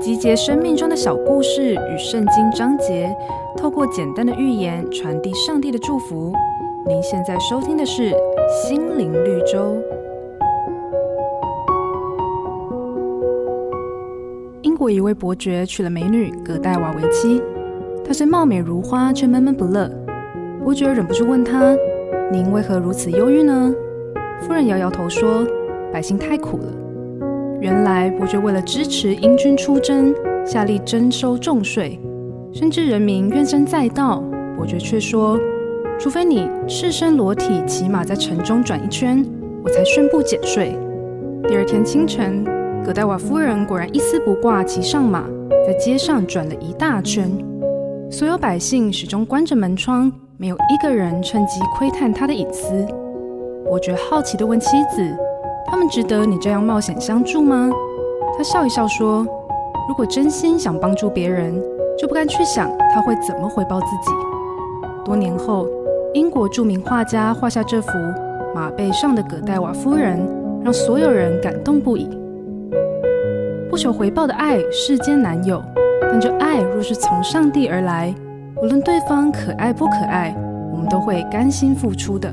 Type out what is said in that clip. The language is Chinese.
集结生命中的小故事与圣经章节，透过简单的寓言传递上帝的祝福。您现在收听的是《心灵绿洲》。英国一位伯爵娶了美女葛黛瓦为妻，她虽貌美如花，却闷闷不乐。伯爵忍不住问她：“您为何如此忧郁呢？”夫人摇摇头说：“百姓太苦了。”原来伯爵为了支持英军出征，下令征收重税，甚至人民怨声载道。伯爵却说：“除非你赤身裸体骑马在城中转一圈，我才宣布减税。”第二天清晨，葛黛瓦夫人果然一丝不挂，骑上马，在街上转了一大圈。所有百姓始终关着门窗，没有一个人趁机窥探她的隐私。伯爵好奇地问妻子。他们值得你这样冒险相助吗？他笑一笑说：“如果真心想帮助别人，就不该去想他会怎么回报自己。”多年后，英国著名画家画下这幅马背上的葛黛瓦夫人，让所有人感动不已。不求回报的爱，世间难有；但这爱若是从上帝而来，无论对方可爱不可爱，我们都会甘心付出的。